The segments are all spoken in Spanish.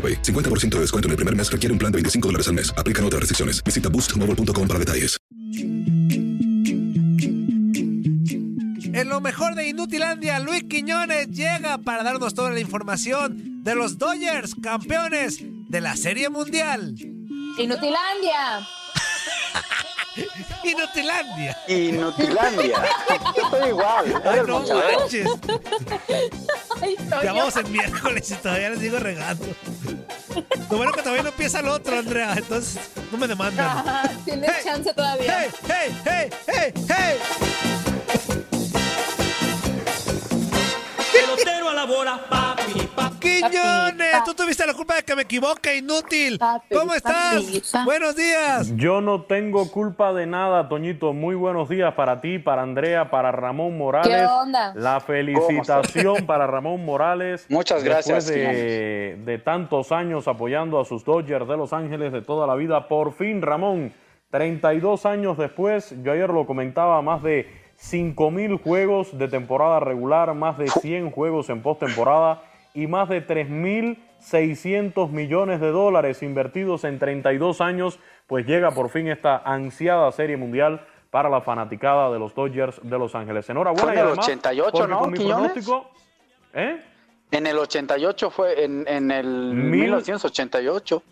AroPay. 50% de descuento en el primer mes requiere un plan de 25 dólares al mes. Aplican otras restricciones. Visita boostmobile.com para detalles. En lo mejor de Inutilandia, Luis Quiñones llega para darnos toda la información de los Dodgers, campeones de la Serie Mundial. Inutilandia. Inutilandia. Inutilandia. Yo estoy igual. Ay, no manches. Ya vamos en miércoles y todavía les sigo regando. Lo bueno que todavía no empieza el otro, Andrea. Entonces no me demandan. Ajá, Tienes Hey, chance todavía. ¡Hey, hey, hey, hey, hey! Pelotero a la bola, papi, papi. Quiñones, Papi, tú tuviste la culpa de que me equivoque, inútil. Papi, ¿Cómo estás? papi. Buenos días. Yo no tengo culpa de nada, Toñito. Muy buenos días para ti, para Andrea, para Ramón Morales. ¿Qué onda? La felicitación para Ramón Morales. Muchas gracias, Después de, de tantos años apoyando a sus Dodgers de Los Ángeles de toda la vida. Por fin, Ramón, 32 años después, yo ayer lo comentaba, más de 5 mil juegos de temporada regular, más de 100 juegos en postemporada y más de 3.600 millones de dólares invertidos en 32 años, pues llega por fin esta ansiada serie mundial para la fanaticada de los Dodgers de Los Ángeles. Enhorabuena. En y el además, 88, porque ¿no, con mi pronóstico, ¿eh? En el 88 fue, en, en el Mil- 1988.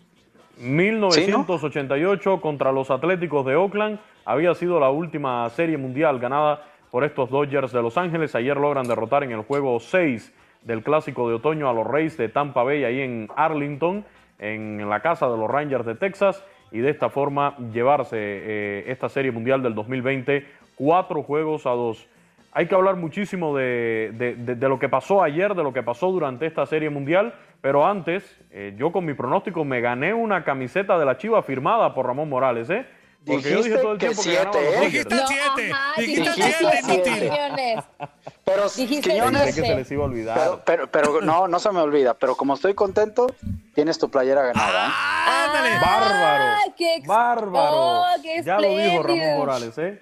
1988 contra los Atléticos de Oakland había sido la última serie mundial ganada por estos Dodgers de Los Ángeles. Ayer logran derrotar en el juego 6 del Clásico de Otoño a los Rays de Tampa Bay ahí en Arlington, en la casa de los Rangers de Texas, y de esta forma llevarse eh, esta serie mundial del 2020 cuatro juegos a dos. Hay que hablar muchísimo de- de lo que pasó ayer, de lo que pasó durante esta serie mundial, pero antes, eh, yo con mi pronóstico me gané una camiseta de la Chiva firmada por Ramón Morales, ¿eh? Porque yo dije Dijiste todo el que tiempo que siete, ¿eh? Dijiste No, siete. ajá, Dijiste dijiste siete, siete. inútil. Quiñones. Pero, Dijiste Quiñones, Pensé que se les iba a olvidar. pero, pero, pero no, no se me olvida. Pero como estoy contento, tienes tu playera ganada. ¿eh? Ándale. Bárbaro. Ah, qué ex- Bárbaro. Oh, qué ya lo dijo Ramón. Morales, ¿eh?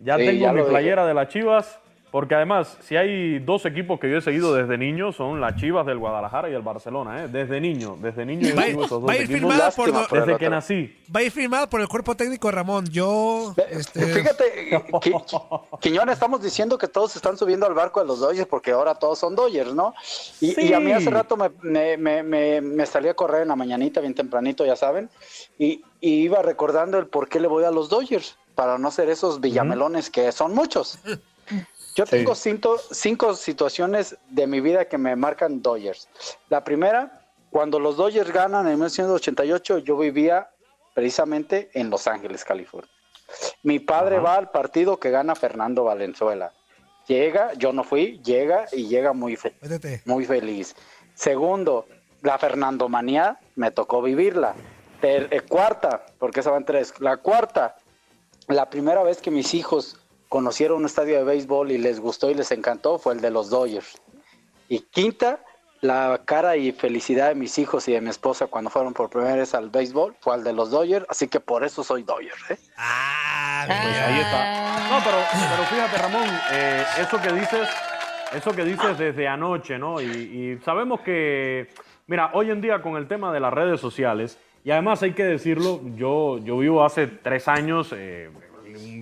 Ya Sí, tengo ya mi playera de las Chivas, porque además, si hay dos equipos que yo he seguido desde niño, son las Chivas del Guadalajara y el Barcelona, ¿eh? Desde niño, desde niño yo Va, sigo esos dos va a ir equipos. firmada por, Desde que nací. va a ir firmada por el cuerpo técnico de Ramón. Yo, este, Fíjate, Qui- Quiñón, estamos diciendo que todos están subiendo al barco de los Dodgers porque ahora todos son Dodgers, ¿no? Y, Sí. y a mí hace rato me, me, me, me- me salí a correr en la mañanita, bien tempranito, ya saben, y, y iba recordando el por qué le voy a los Dodgers, para no ser esos villamelones que son muchos. Yo Sí. tengo cinco, cinco situaciones de mi vida que me marcan Dodgers. La primera, cuando los Dodgers ganan en 1988, yo vivía precisamente en Los Ángeles, California. Mi padre va al partido que gana Fernando Valenzuela. Llega, yo no fui, llega y llega muy, fe- muy feliz. Segundo, la Fernando Manía, me tocó vivirla. Ter- eh, cuarta, porque esa van tres. La cuarta, la primera vez que mis hijos conocieron un estadio de béisbol y les gustó y les encantó fue el de los Dodgers. Y quinta, la cara y felicidad de mis hijos y de mi esposa cuando fueron por primera vez al béisbol fue al de los Dodgers, así que por eso soy Dodger. ¿eh? Pues ahí está. No, pero, pero fíjate, Ramón, eh, eso que dices, eso que dices desde anoche, ¿no? Y, y sabemos que, mira, hoy en día con el tema de las redes sociales, y además hay que decirlo, yo, yo vivo hace tres años eh,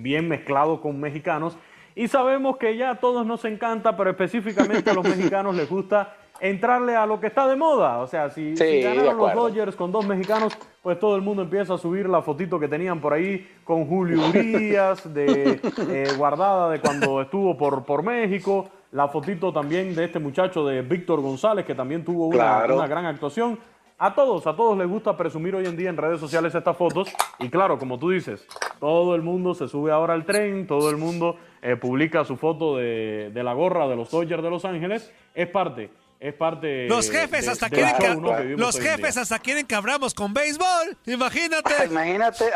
bien mezclado con mexicanos, y sabemos que ya a todos nos encanta, pero específicamente a los mexicanos les gusta entrarle a lo que está de moda. O sea, si, Sí, si de ganaron los. Dodgers con dos mexicanos, pues todo el mundo empieza a subir la fotito que tenían por ahí con Julio Urias, de, eh, guardada de cuando estuvo por, por México. La fotito también de este muchacho de Víctor González, que también tuvo una, Claro. una gran actuación. A todos, a todos les gusta presumir hoy en día en redes sociales estas fotos. Y claro, como tú dices, todo el mundo se sube ahora al tren, todo el mundo eh, publica su foto de, de la gorra de los Dodgers de Los Ángeles. Es parte, es parte. Los jefes de- hasta quieren que, ¿no? que vivimos los jefes hasta quieren que abramos con béisbol. Imagínate. Imagínate.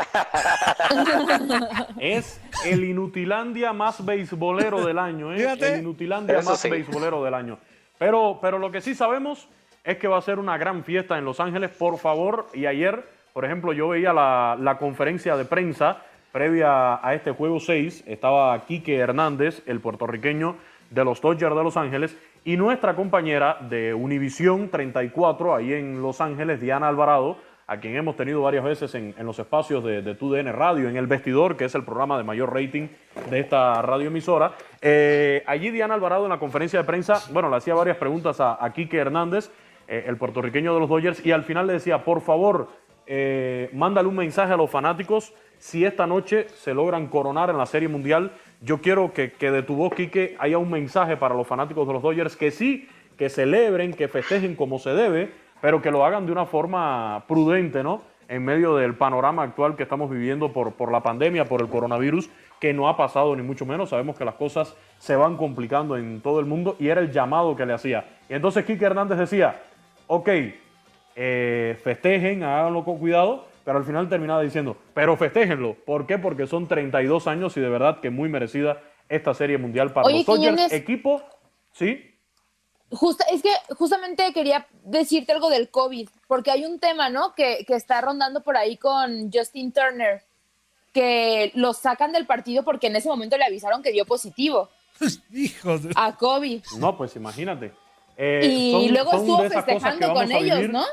Es el Inutilandia más beisbolero del año, ¿eh? Fíjate. El Inutilandia Eso más sí. beisbolero del año. Pero, pero lo que sí sabemos es que va a ser una gran fiesta en Los Ángeles, por favor. Y ayer, por ejemplo, yo veía la, la conferencia de prensa previa a este juego 6. Estaba Quique Hernández, el puertorriqueño de los Dodgers de Los Ángeles, y nuestra compañera de Univisión 34, ahí en Los Ángeles, Diana Alvarado, a quien hemos tenido varias veces en, en los espacios de, de TUDN Radio, en El Vestidor, que es el programa de mayor rating de esta radioemisora. Eh, allí Diana Alvarado en la conferencia de prensa, bueno, le hacía varias preguntas a, a Hernández, eh, el puertorriqueño de los Dodgers, y al final le decía, por favor, eh, mándale un mensaje a los fanáticos si esta noche se logran coronar en la Serie Mundial. Yo quiero que, que de tu voz, Quique, haya un mensaje para los fanáticos de los Dodgers que sí, que celebren, que festejen como se debe, pero que lo hagan de una forma prudente, ¿no? En medio del panorama actual que estamos viviendo por, por la pandemia, por el coronavirus, que no ha pasado ni mucho menos. Sabemos que las cosas se van complicando en todo el mundo y era el llamado que le hacía. Y entonces Quique Hernández decía, ok, eh, festejen, háganlo con cuidado, pero al final terminaba diciendo, pero festéjenlo. ¿Por qué? Porque son 32 años y de verdad que muy merecida esta serie mundial para Oye, los Dodgers. Quiñones. Equipo, sí, Justa- es que justamente quería decirte algo del COVID, porque hay un tema, ¿no? Que, que está rondando por ahí con Justin Turner, que lo sacan del partido porque en ese momento le avisaron que dio positivo Hijos de... a COVID. no, pues imagínate. Eh, y son- luego son estuvo festejando con ellos. ¿no?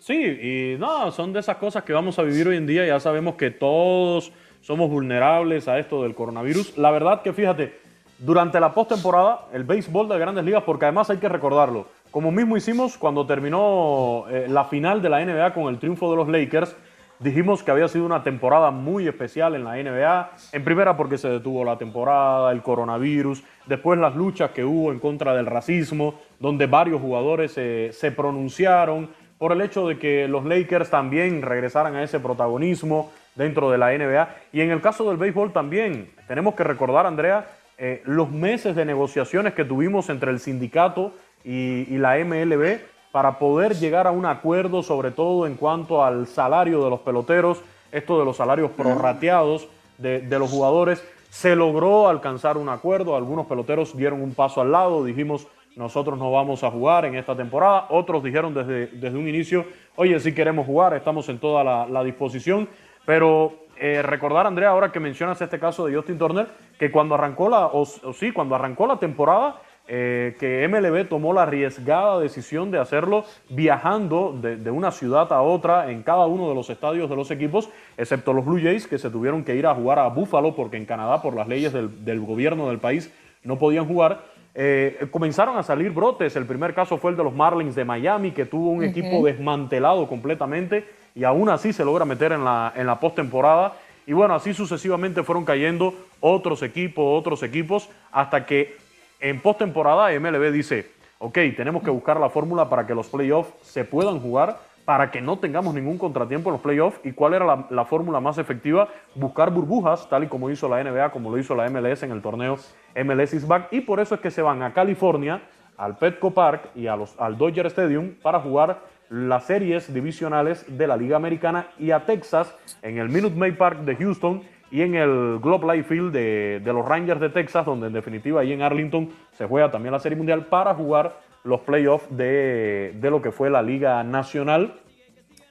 Sí, y no, son de esas cosas que vamos a vivir hoy en día. Ya sabemos que todos somos vulnerables a esto del coronavirus. La verdad que fíjate, durante la postemporada, el béisbol de grandes ligas, porque además hay que recordarlo, como mismo hicimos cuando terminó eh, la final de la NBA con el triunfo de los Lakers, dijimos que había sido una temporada muy especial en la NBA. En primera porque se detuvo la temporada, el coronavirus, después las luchas que hubo en contra del racismo, donde varios jugadores eh, se pronunciaron por el hecho de que los Lakers también regresaran a ese protagonismo dentro de la NBA. Y en el caso del béisbol también, tenemos que recordar, Andrea, eh, los meses de negociaciones que tuvimos entre el sindicato y, y la MLB para poder llegar a un acuerdo, sobre todo en cuanto al salario de los peloteros, esto de los salarios prorrateados de, de los jugadores. Se logró alcanzar un acuerdo, algunos peloteros dieron un paso al lado, dijimos, nosotros no vamos a jugar en esta temporada, otros dijeron desde, desde un inicio, oye, si queremos jugar, estamos en toda la, disposición, pero eh, recordar, Andrea, ahora que mencionas este caso de Justin Turner, que cuando arrancó la, o, o sí, cuando arrancó la temporada, eh, que MLB tomó la arriesgada decisión de hacerlo viajando de, de una ciudad a otra en cada uno de los estadios de los equipos, excepto los Blue Jays, que se tuvieron que ir a jugar a Buffalo porque en Canadá, por las leyes del, del gobierno del país, no podían jugar. Eh, comenzaron a salir brotes. El primer caso fue el de los Marlins de Miami, que tuvo un equipo desmantelado completamente y aún así se logra meter en la, en la postemporada. Y bueno, así sucesivamente fueron cayendo otros equipos, otros equipos, hasta que en postemporada MLB dice, ok, tenemos que buscar la fórmula para que los playoffs se puedan jugar, para que no tengamos ningún contratiempo en los playoffs y cuál era la, la fórmula más efectiva, buscar burbujas, tal y como hizo la NBA, como lo hizo la MLS en el torneo MLS is Back, y por eso es que se van a California, al Petco Park y a los, al Dodger Stadium para jugar las series divisionales de la Liga Americana y a Texas en el Minute Maid Park de Houston y en el Globe Life Field de, de los Rangers de Texas, donde en definitiva ahí en Arlington se juega también la Serie Mundial para jugar los playoffs de, de lo que fue la Liga Nacional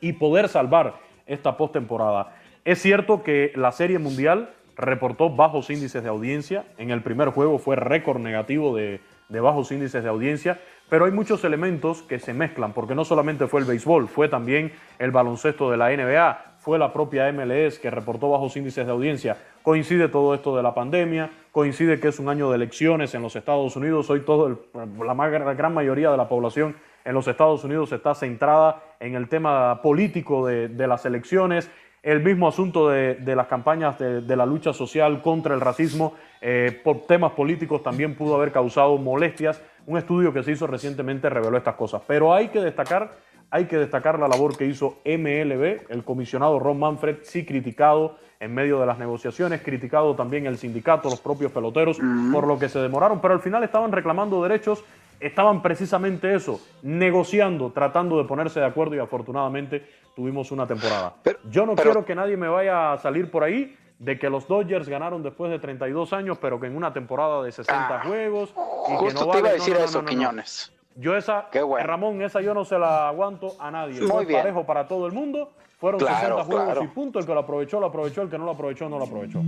y poder salvar esta postemporada. Es cierto que la Serie Mundial reportó bajos índices de audiencia. En el primer juego fue récord negativo de, de, bajos índices de audiencia, pero hay muchos elementos que se mezclan, porque no solamente fue el béisbol, fue también el baloncesto de la NBA, fue la propia MLS que reportó bajos índices de audiencia. Coincide todo esto de la pandemia, coincide que es un año de elecciones en los Estados Unidos, hoy todo la, gran mayoría de la población en los Estados Unidos está centrada en el tema político de, las elecciones, el mismo asunto de, las campañas de, de, la lucha social contra el racismo eh, por temas políticos también pudo haber causado molestias. Un estudio que se hizo recientemente reveló estas cosas. Pero hay que destacar, hay que destacar la labor que hizo MLB, el comisionado Ron Manfred, sí criticado en medio de las negociaciones, criticado también el sindicato, los propios peloteros, por lo que se demoraron, pero al final estaban reclamando derechos estaban precisamente eso, negociando, tratando de ponerse de acuerdo y afortunadamente tuvimos una temporada. Pero, Yo no pero, quiero que nadie me vaya a salir por ahí de que los Dodgers ganaron después de 32 años, pero que en una temporada de 60 ah, juegos y justo que no te iba vale, a decir no, no, eso, Quiñones. Yo esa, bueno. Ramón, esa yo no se la aguanto a nadie. Muy Fue bien. parejo para todo el mundo. Fueron Claro, 60 juegos claro. y punto. El que lo aprovechó, lo aprovechó. El que no lo aprovechó, no lo aprovechó.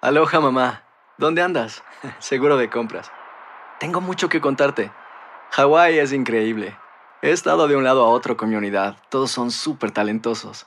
Aloha mamá, ¿dónde andas? Seguro de compras. Tengo mucho que contarte. Hawái es increíble. He estado de un lado a otro con mi unidad. Todos son súper talentosos.